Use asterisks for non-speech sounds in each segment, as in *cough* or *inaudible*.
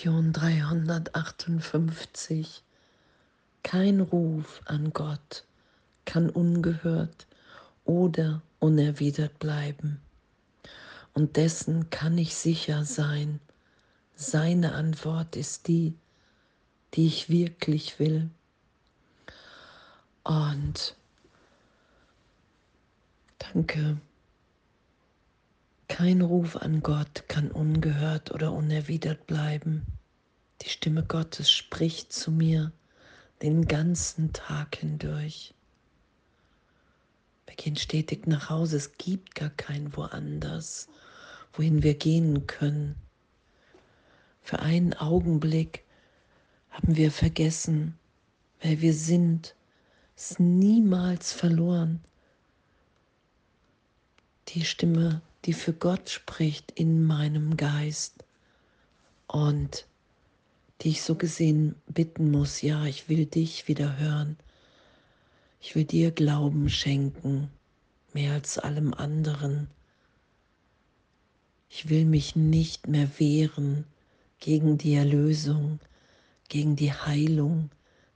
Lektion 358. Kein Ruf an Gott kann ungehört oder unerwidert bleiben. Und dessen kann ich sicher sein. Seine Antwort ist die, die ich wirklich will. Und danke. Kein Ruf an Gott kann ungehört oder unerwidert bleiben. Die Stimme Gottes spricht zu mir den ganzen Tag hindurch. Wir gehen stetig nach Hause, es gibt gar kein woanders, wohin wir gehen können. Für einen Augenblick haben wir vergessen, wer wir sind, es niemals verloren. Die Stimme die für Gott spricht in meinem Geist und die ich so gesehen bitten muss, ja, ich will dich wieder hören. Ich will dir Glauben schenken, mehr als allem anderen. Ich will mich nicht mehr wehren gegen die Erlösung, gegen die Heilung,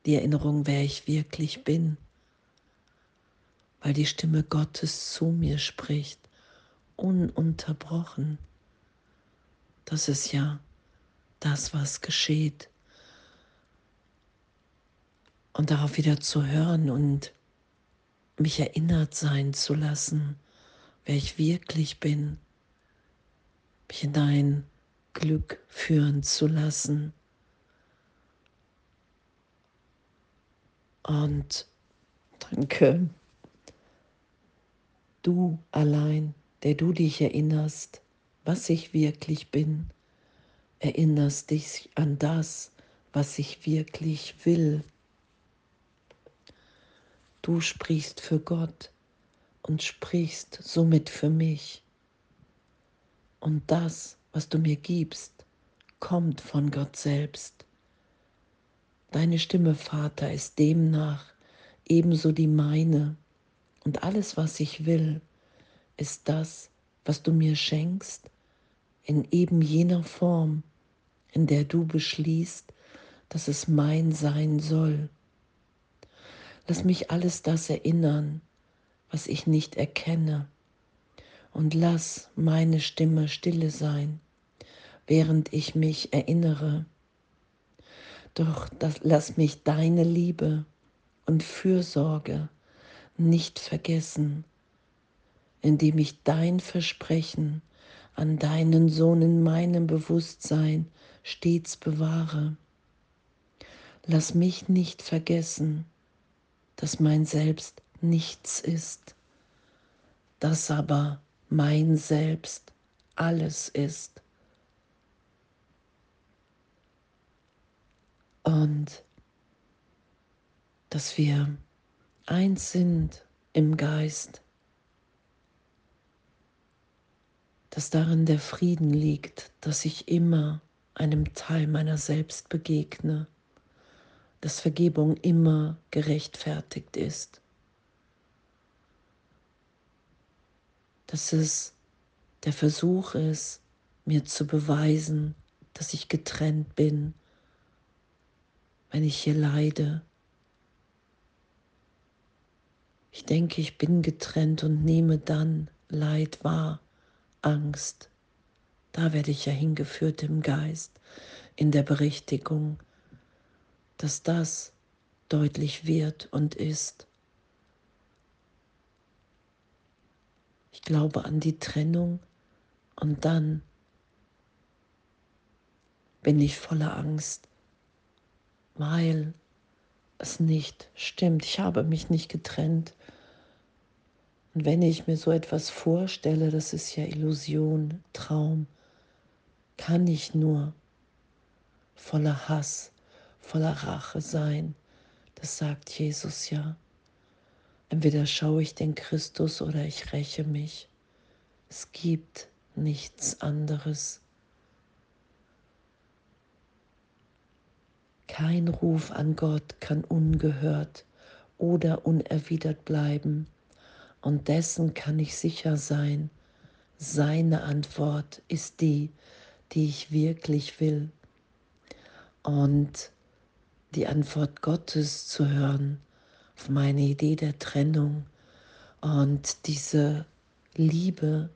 die Erinnerung, wer ich wirklich bin, weil die Stimme Gottes zu mir spricht ununterbrochen. Das ist ja das, was geschieht. Und darauf wieder zu hören und mich erinnert sein zu lassen, wer ich wirklich bin, mich in dein Glück führen zu lassen. Und danke, du allein der du dich erinnerst, was ich wirklich bin, erinnerst dich an das, was ich wirklich will. Du sprichst für Gott und sprichst somit für mich. Und das, was du mir gibst, kommt von Gott selbst. Deine Stimme, Vater, ist demnach ebenso die meine und alles, was ich will, ist das, was du mir schenkst, in eben jener Form, in der du beschließt, dass es mein sein soll. Lass mich alles das erinnern, was ich nicht erkenne, und lass meine Stimme stille sein, während ich mich erinnere. Doch das, lass mich deine Liebe und Fürsorge nicht vergessen indem ich dein Versprechen an deinen Sohn in meinem Bewusstsein stets bewahre. Lass mich nicht vergessen, dass mein Selbst nichts ist, dass aber mein Selbst alles ist. Und dass wir eins sind im Geist dass darin der Frieden liegt, dass ich immer einem Teil meiner selbst begegne, dass Vergebung immer gerechtfertigt ist, dass es der Versuch ist, mir zu beweisen, dass ich getrennt bin, wenn ich hier leide. Ich denke, ich bin getrennt und nehme dann Leid wahr Angst. Da werde ich ja hingeführt im Geist, in der Berichtigung, dass das deutlich wird und ist. Ich glaube an die Trennung und dann bin ich voller Angst, weil es nicht stimmt. Ich habe mich nicht getrennt. Und wenn ich mir so etwas vorstelle, das ist ja Illusion, Traum, kann ich nur voller Hass, voller Rache sein. Das sagt Jesus ja. Entweder schaue ich den Christus oder ich räche mich. Es gibt nichts anderes. Kein Ruf an Gott kann ungehört oder unerwidert bleiben. Und dessen kann ich sicher sein, seine Antwort ist die, die ich wirklich will. und die Antwort Gottes zu hören auf meine Idee der Trennung und diese Liebe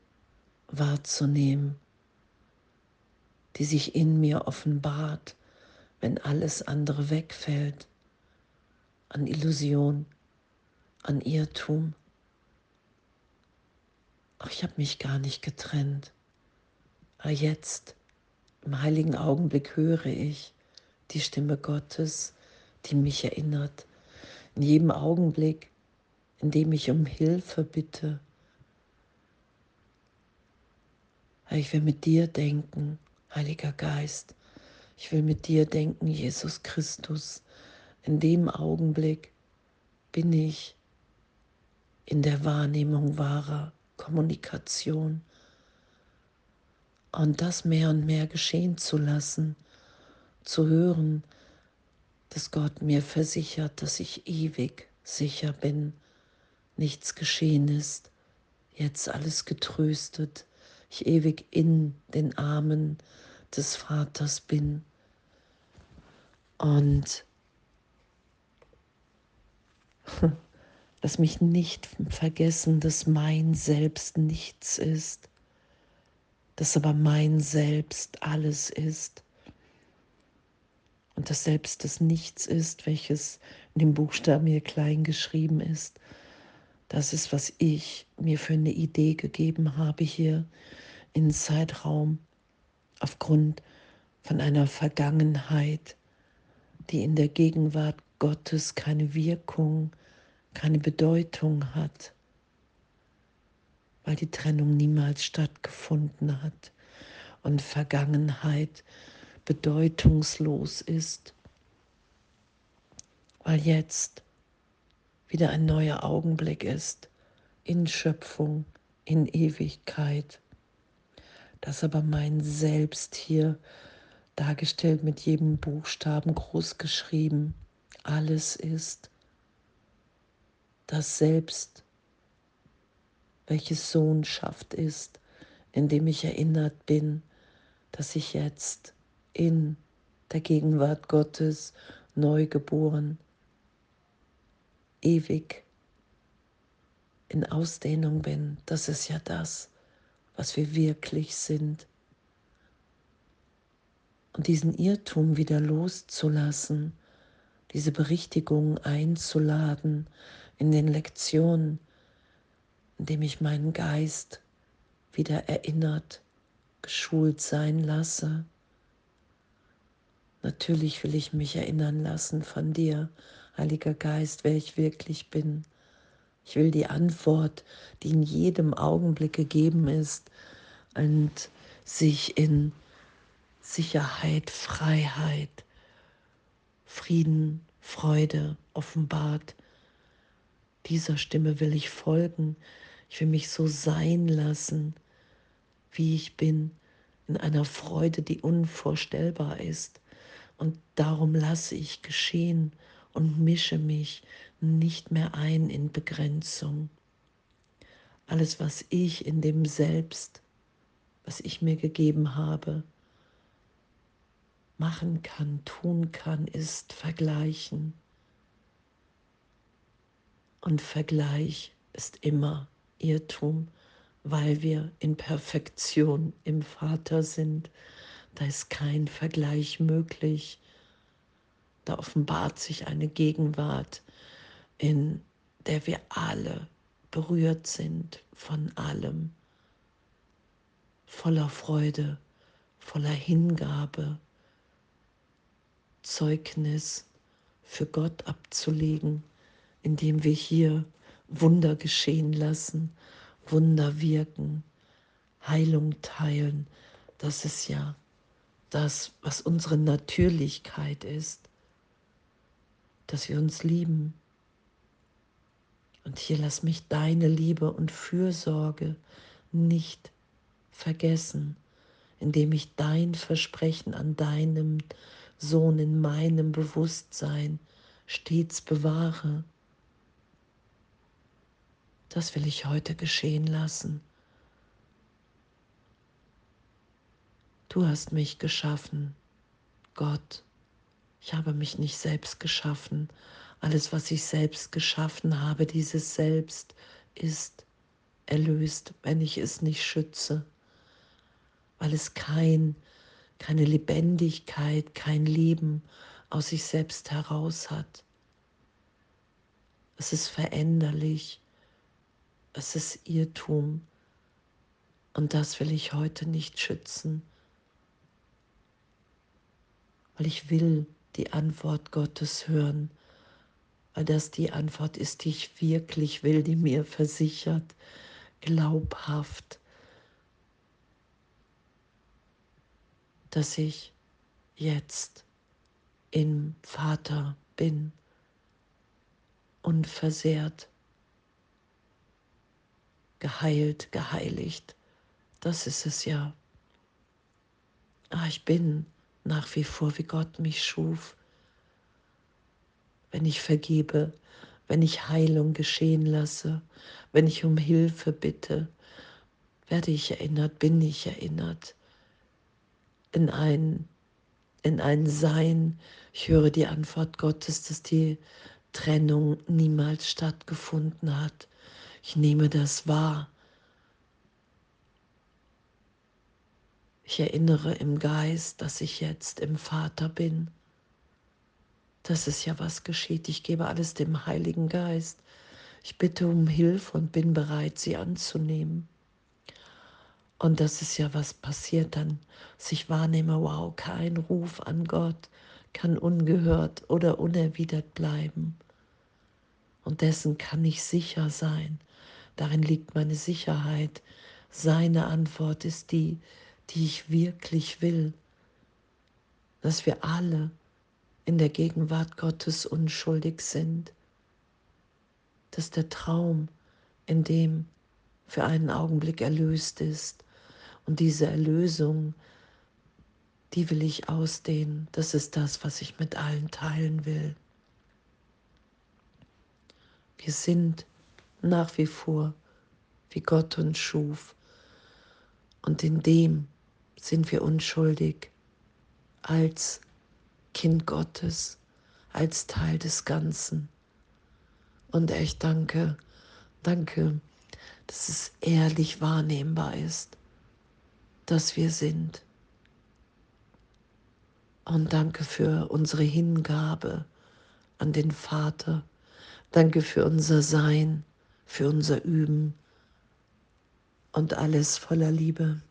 wahrzunehmen, die sich in mir offenbart, wenn alles andere wegfällt, an Illusion, an Irrtum. Ach, ich habe mich gar nicht getrennt. Aber jetzt, im heiligen Augenblick, höre ich die Stimme Gottes, die mich erinnert. In jedem Augenblick, in dem ich um Hilfe bitte. Ich will mit dir denken, Heiliger Geist. Ich will mit dir denken, Jesus Christus. In dem Augenblick bin ich in der Wahrnehmung wahrer Kommunikation. Und das mehr und mehr geschehen zu lassen, zu hören, dass Gott mir versichert, dass ich ewig sicher bin, nichts geschehen ist, jetzt alles getröstet, ich ewig in den Armen des Vaters bin. Und *laughs* lass mich nicht vergessen, dass mein Selbst nichts ist, dass aber mein Selbst alles ist. Und dass selbst das Nichts ist, welches in dem Buchstaben hier klein geschrieben ist. Das ist, was ich mir für eine Idee gegeben habe hier in Zeitraum aufgrund von einer Vergangenheit, die in der Gegenwart Gottes keine Wirkung, keine Bedeutung hat, weil die Trennung niemals stattgefunden hat und Vergangenheit bedeutungslos ist, weil jetzt wieder ein neuer Augenblick ist in Schöpfung, in Ewigkeit. Dass aber mein Selbst hier dargestellt mit jedem Buchstaben groß geschrieben, alles ist das Selbst, welches Sohnschaft ist, in dem ich erinnert bin, dass ich jetzt in der Gegenwart Gottes neu geboren, ewig in Ausdehnung bin. Das ist ja das, was wir wirklich sind. Und diesen Irrtum wieder loszulassen, diese Berichtigung einzuladen in den Lektionen, indem ich meinen Geist wieder erinnert, geschult sein lasse. Natürlich will ich mich erinnern lassen von dir, Heiliger Geist, wer ich wirklich bin. Ich will die Antwort, die in jedem Augenblick gegeben ist und sich in Sicherheit, Freiheit, Frieden, Freude offenbart. Dieser Stimme will ich folgen. Ich will mich so sein lassen, wie ich bin, in einer Freude, die unvorstellbar ist. Und darum lasse ich geschehen und mische mich nicht mehr ein in Begrenzung. Alles, was ich in dem Selbst, was ich mir gegeben habe, machen kann, tun kann, ist vergleichen. Und Vergleich ist immer Irrtum, weil wir in Perfektion im Vater sind. Da ist kein Vergleich möglich. Da offenbart sich eine Gegenwart, in der wir alle berührt sind von allem, voller Freude, voller Hingabe, Zeugnis für Gott abzulegen, indem wir hier Wunder geschehen lassen, Wunder wirken, Heilung teilen. Das ist ja das, was unsere Natürlichkeit ist, dass wir uns lieben, und hier lass mich deine Liebe und Fürsorge nicht vergessen, indem ich dein Versprechen an deinem Sohn in meinem Bewusstsein stets bewahre. Das will ich heute geschehen lassen. Du hast mich geschaffen, Gott, Ich habe mich nicht selbst geschaffen. Alles, was ich selbst geschaffen habe, dieses Selbst ist erlöst, wenn ich es nicht schütze, weil es kein, keine Lebendigkeit, kein Leben aus sich selbst heraus hat. Es ist veränderlich, es ist Irrtum und das will ich heute nicht schützen, weil ich will die Antwort Gottes hören, weil das die Antwort ist, die ich wirklich will, die mir versichert, glaubhaft, dass ich jetzt im Vater bin, unversehrt, geheilt, geheiligt. Das ist es ja. Ah, ich bin nach wie vor, wie Gott mich schuf. Wenn ich vergebe, wenn ich Heilung geschehen lasse, wenn ich um Hilfe bitte, werde ich erinnert, bin ich erinnert in ein, in ein Sein. Ich höre die Antwort Gottes, dass die Trennung niemals stattgefunden hat. Ich nehme das wahr. Ich erinnere im Geist, dass ich jetzt im Vater bin. Das ist ja was geschieht. Ich gebe alles dem Heiligen Geist. Ich bitte um Hilfe und bin bereit, sie anzunehmen. Und das ist ja was passiert dann, dass ich wahrnehme, wow, kein Ruf an Gott kann ungehört oder unerwidert bleiben. Und dessen kann ich sicher sein. Darin liegt meine Sicherheit. Seine Antwort ist die, die ich wirklich will. Dass wir alle in der Gegenwart Gottes unschuldig sind dass der Traum, in dem für einen Augenblick erlöst ist. Und diese Erlösung, die will ich ausdehnen. Das ist das, was ich mit allen teilen will. Wir sind nach wie vor, wie Gott uns schuf. Und in dem sind wir unschuldig als Kind Gottes, als Teil des Ganzen. Und echt danke, danke, dass es ehrlich wahrnehmbar ist, dass wir sind. Und danke für unsere Hingabe an den Vater. Danke für unser Sein, für unser Üben und alles voller Liebe.